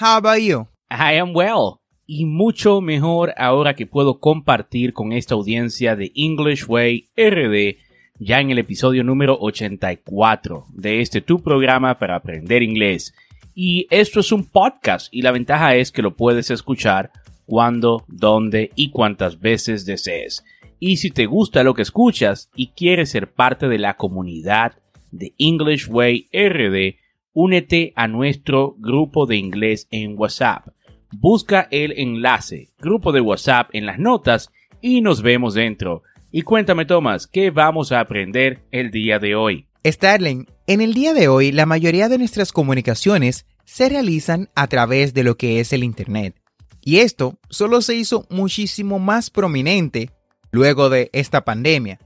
How about you? I am well. Y mucho mejor ahora que puedo compartir con esta audiencia de English Way RD ya en el episodio número 84 de este tu programa para aprender inglés. Y esto es un podcast y la ventaja es que lo puedes escuchar cuando, dónde y cuántas veces desees. Y si te gusta lo que escuchas y quieres ser parte de la comunidad de English Way RD, únete a nuestro grupo de inglés en WhatsApp. Busca el enlace, grupo de WhatsApp en las notas y nos vemos dentro. Y cuéntame, Tomás, ¿qué vamos a aprender el día de hoy? Starling, en el día de hoy la mayoría de nuestras comunicaciones se realizan a través de lo que es el Internet. Y esto solo se hizo muchísimo más prominente luego de esta pandemia.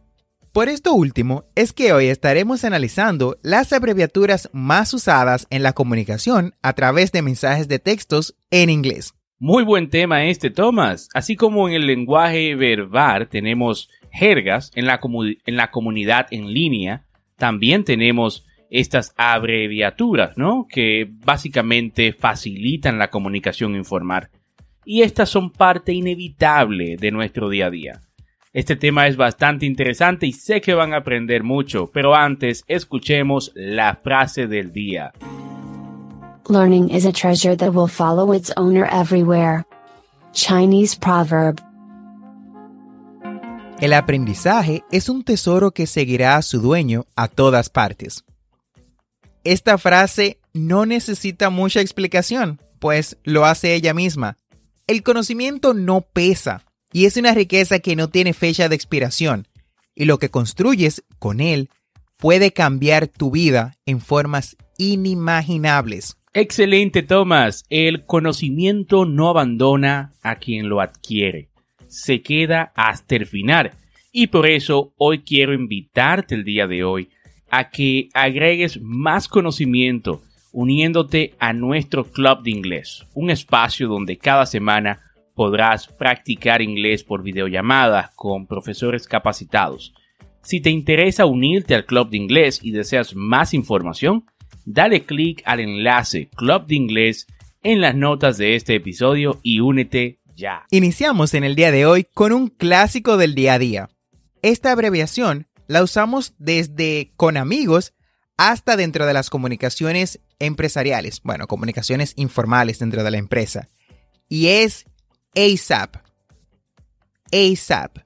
Por esto último es que hoy estaremos analizando las abreviaturas más usadas en la comunicación a través de mensajes de textos en inglés. Muy buen tema este, Tomás. Así como en el lenguaje verbal tenemos jergas en la, en la comunidad en línea, también tenemos estas abreviaturas, ¿no? Que básicamente facilitan la comunicación informal. Y estas son parte inevitable de nuestro día a día. Este tema es bastante interesante y sé que van a aprender mucho, pero antes escuchemos la frase del día. Learning is a treasure that will follow its owner everywhere. Chinese proverb. El aprendizaje es un tesoro que seguirá a su dueño a todas partes. Esta frase no necesita mucha explicación, pues lo hace ella misma. El conocimiento no pesa y es una riqueza que no tiene fecha de expiración, y lo que construyes con él puede cambiar tu vida en formas inimaginables. Excelente, Tomás. El conocimiento no abandona a quien lo adquiere. Se queda hasta el final. Y por eso hoy quiero invitarte el día de hoy a que agregues más conocimiento uniéndote a nuestro club de inglés, un espacio donde cada semana podrás practicar inglés por videollamadas con profesores capacitados. Si te interesa unirte al club de inglés y deseas más información, dale clic al enlace Club de Inglés en las notas de este episodio y únete ya. Iniciamos en el día de hoy con un clásico del día a día. Esta abreviación la usamos desde con amigos hasta dentro de las comunicaciones empresariales, bueno, comunicaciones informales dentro de la empresa. Y es ASAP. ASAP.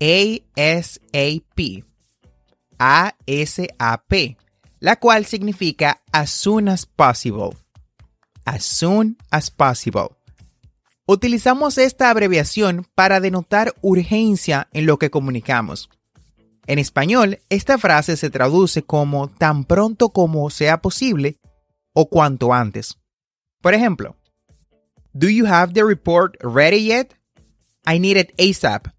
A-S-A-P. A-S-A-P. La cual significa as soon as possible. As soon as possible. Utilizamos esta abreviación para denotar urgencia en lo que comunicamos. En español, esta frase se traduce como tan pronto como sea posible o cuanto antes. Por ejemplo, Do you have the report ready yet? I need it ASAP.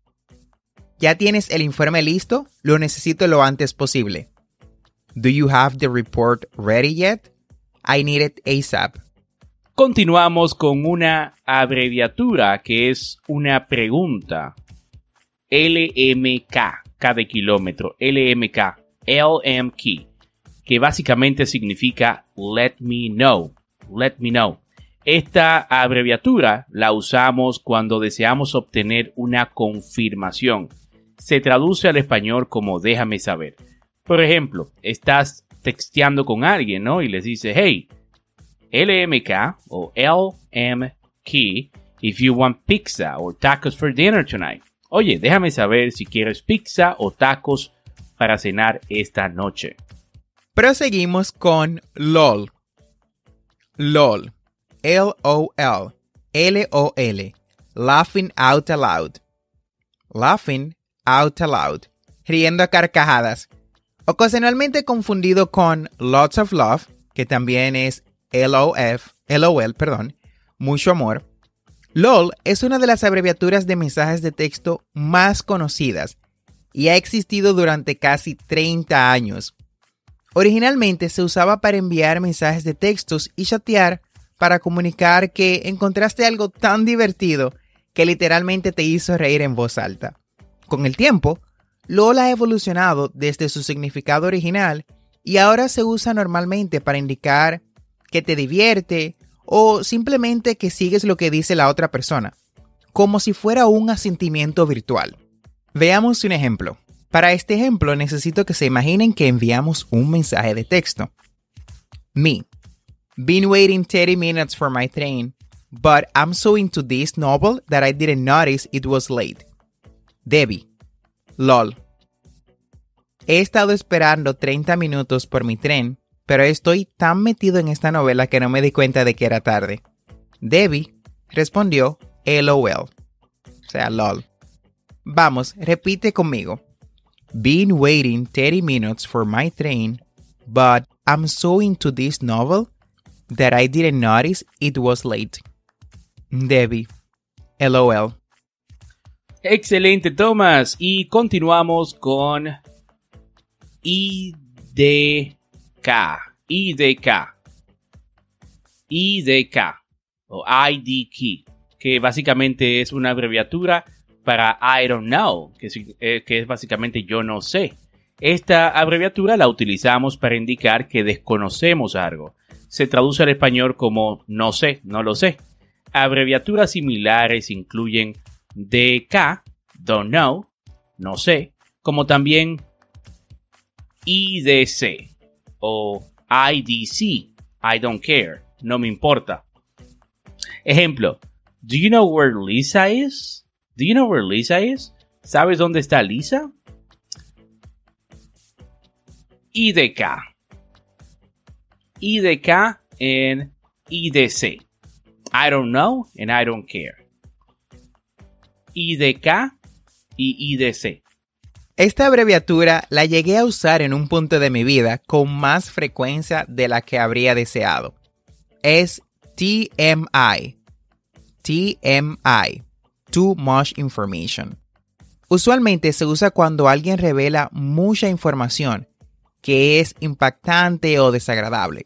¿Ya tienes el informe listo? Lo necesito lo antes posible. Do you have the report ready yet? I need it ASAP. Continuamos con una abreviatura que es una pregunta. LMK. cada kilómetro, LMK, LMK, que básicamente significa Let Me Know, Let Me Know. Esta abreviatura la usamos cuando deseamos obtener una confirmación. Se traduce al español como déjame saber. Por ejemplo, estás texteando con alguien, ¿no? Y les dice, hey, LMK o LMK if you want pizza or tacos for dinner tonight. Oye, déjame saber si quieres pizza o tacos para cenar esta noche. Proseguimos con LOL. LOL. L-O-L. L-O-L. Laughing out aloud. Laughing out aloud. Riendo a carcajadas. Ocasionalmente confundido con lots of love, que también es L-O-F, L-O-L, perdón, mucho amor. LOL es una de las abreviaturas de mensajes de texto más conocidas y ha existido durante casi 30 años. Originalmente se usaba para enviar mensajes de textos y chatear para comunicar que encontraste algo tan divertido que literalmente te hizo reír en voz alta. Con el tiempo, LOL ha evolucionado desde su significado original y ahora se usa normalmente para indicar que te divierte o simplemente que sigues lo que dice la otra persona, como si fuera un asentimiento virtual. Veamos un ejemplo. Para este ejemplo necesito que se imaginen que enviamos un mensaje de texto. Me. Been waiting 30 minutes for my train, but I'm so into this novel that I didn't notice it was late. Debbie. LOL. He estado esperando 30 minutos por mi tren, pero estoy tan metido en esta novela que no me di cuenta de que era tarde. Debbie respondió LOL. O sea, LOL. Vamos, repite conmigo. Been waiting 30 minutes for my train, but I'm so into this novel that I didn't notice it was late. Debbie. LOL. Excelente, Thomas. Y continuamos con IDK. IDK. IDK. O ID Key. Que básicamente es una abreviatura para I don't know. Eh, que es básicamente yo no sé. Esta abreviatura la utilizamos para indicar que desconocemos algo. Se traduce al español como no sé, no lo sé. Abreviaturas similares incluyen DK, don't know, no sé, como también IDC o IDC, I don't care, no me importa. Ejemplo, do you know where Lisa is? Do you know where Lisa is? ¿Sabes dónde está Lisa? IDK. IDK en IDC. I don't know and I don't care. IDK y IDC. Esta abreviatura la llegué a usar en un punto de mi vida con más frecuencia de la que habría deseado. Es TMI. TMI. Too much information. Usualmente se usa cuando alguien revela mucha información que es impactante o desagradable.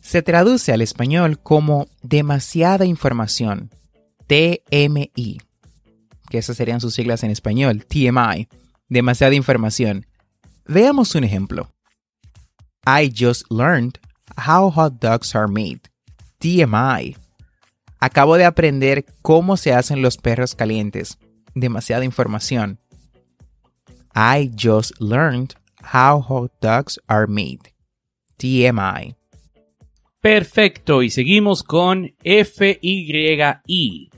Se traduce al español como demasiada información. TMI que esas serían sus siglas en español, TMI, demasiada información. Veamos un ejemplo. I just learned how hot dogs are made. TMI. Acabo de aprender cómo se hacen los perros calientes. Demasiada información. I just learned how hot dogs are made. TMI. Perfecto, y seguimos con FYI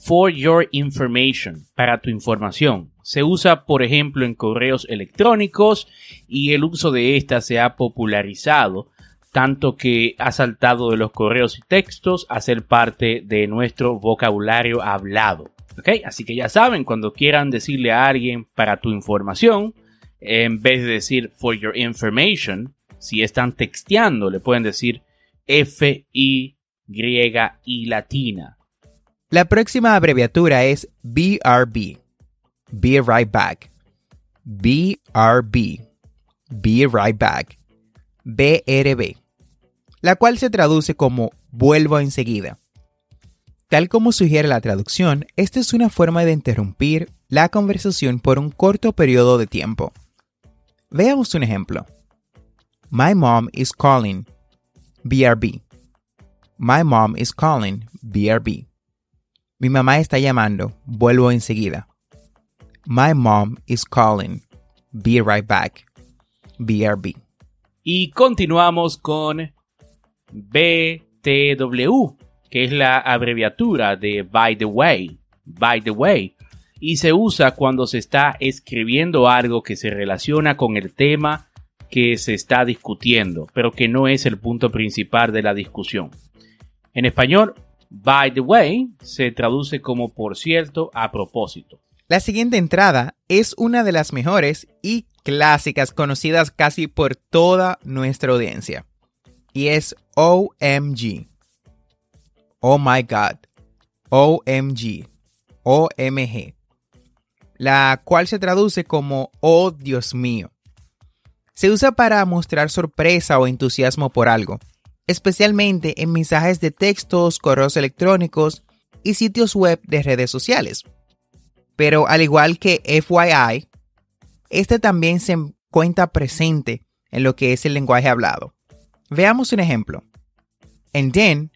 for your information, para tu información. Se usa, por ejemplo, en correos electrónicos y el uso de esta se ha popularizado, tanto que ha saltado de los correos y textos a ser parte de nuestro vocabulario hablado. ¿Okay? Así que ya saben, cuando quieran decirle a alguien para tu información, en vez de decir for your information, si están texteando, le pueden decir F, I, y latina. La próxima abreviatura es BRB. Be right back. BRB. Be right back. BRB. La cual se traduce como vuelvo enseguida. Tal como sugiere la traducción, esta es una forma de interrumpir la conversación por un corto periodo de tiempo. Veamos un ejemplo. My mom is calling. BRB. My mom is calling. BRB. Mi mamá está llamando. Vuelvo enseguida. My mom is calling. Be right back. BRB. Y continuamos con BTW, que es la abreviatura de by the way. By the way. Y se usa cuando se está escribiendo algo que se relaciona con el tema que se está discutiendo, pero que no es el punto principal de la discusión. En español, by the way se traduce como por cierto a propósito. La siguiente entrada es una de las mejores y clásicas conocidas casi por toda nuestra audiencia. Y es OMG. Oh my God. OMG. OMG. La cual se traduce como Oh Dios mío. Se usa para mostrar sorpresa o entusiasmo por algo, especialmente en mensajes de textos, correos electrónicos y sitios web de redes sociales. Pero al igual que FYI, este también se cuenta presente en lo que es el lenguaje hablado. Veamos un ejemplo. And then,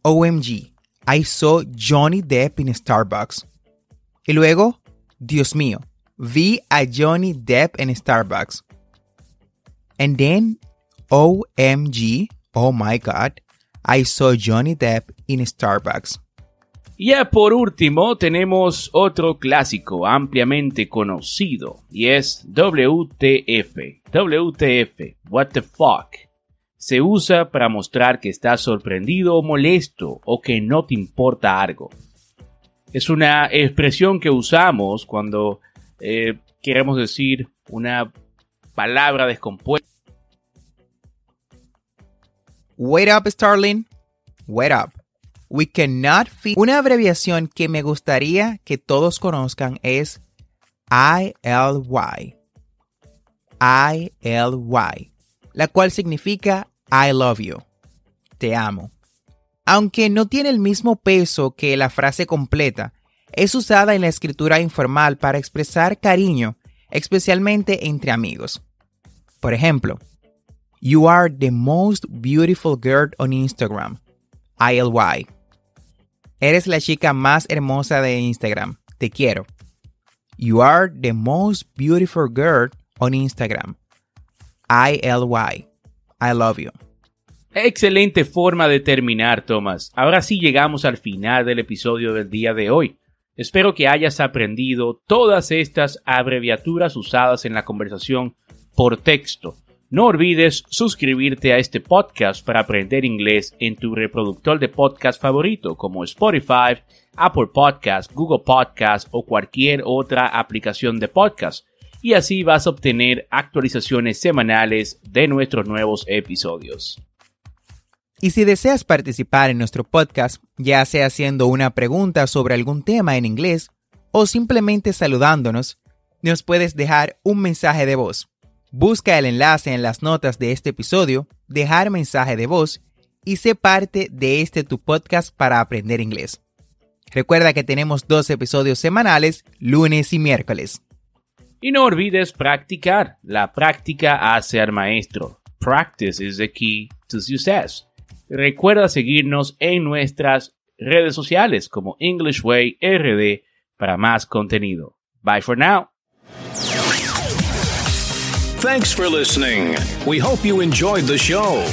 OMG, I saw Johnny Depp in Starbucks. Y luego, Dios mío, vi a Johnny Depp en Starbucks. And then, OMG, oh my god, I saw Johnny Depp in Starbucks. Ya por último tenemos otro clásico ampliamente conocido y es WTF. WTF, what the fuck. Se usa para mostrar que estás sorprendido o molesto o que no te importa algo. Es una expresión que usamos cuando eh, queremos decir una palabra descompuesta. Wait up, Starling. Wait up. We cannot fit. Una abreviación que me gustaría que todos conozcan es ILY. ILY, la cual significa I love you. Te amo. Aunque no tiene el mismo peso que la frase completa, es usada en la escritura informal para expresar cariño, especialmente entre amigos. Por ejemplo, You are the most beautiful girl on Instagram. ILY. Eres la chica más hermosa de Instagram. Te quiero. You are the most beautiful girl on Instagram. ILY. I love you. Excelente forma de terminar, Thomas. Ahora sí llegamos al final del episodio del día de hoy. Espero que hayas aprendido todas estas abreviaturas usadas en la conversación por texto no olvides suscribirte a este podcast para aprender inglés en tu reproductor de podcast favorito como Spotify, Apple Podcast, Google Podcast o cualquier otra aplicación de podcast. Y así vas a obtener actualizaciones semanales de nuestros nuevos episodios. Y si deseas participar en nuestro podcast, ya sea haciendo una pregunta sobre algún tema en inglés o simplemente saludándonos, nos puedes dejar un mensaje de voz Busca el enlace en las notas de este episodio, dejar mensaje de voz y sé parte de este tu podcast para aprender inglés. Recuerda que tenemos dos episodios semanales, lunes y miércoles. Y no olvides practicar. La práctica hace al maestro. Practice is the key to success. Recuerda seguirnos en nuestras redes sociales como English Way RD para más contenido. Bye for now. Thanks for listening. We hope you enjoyed the show.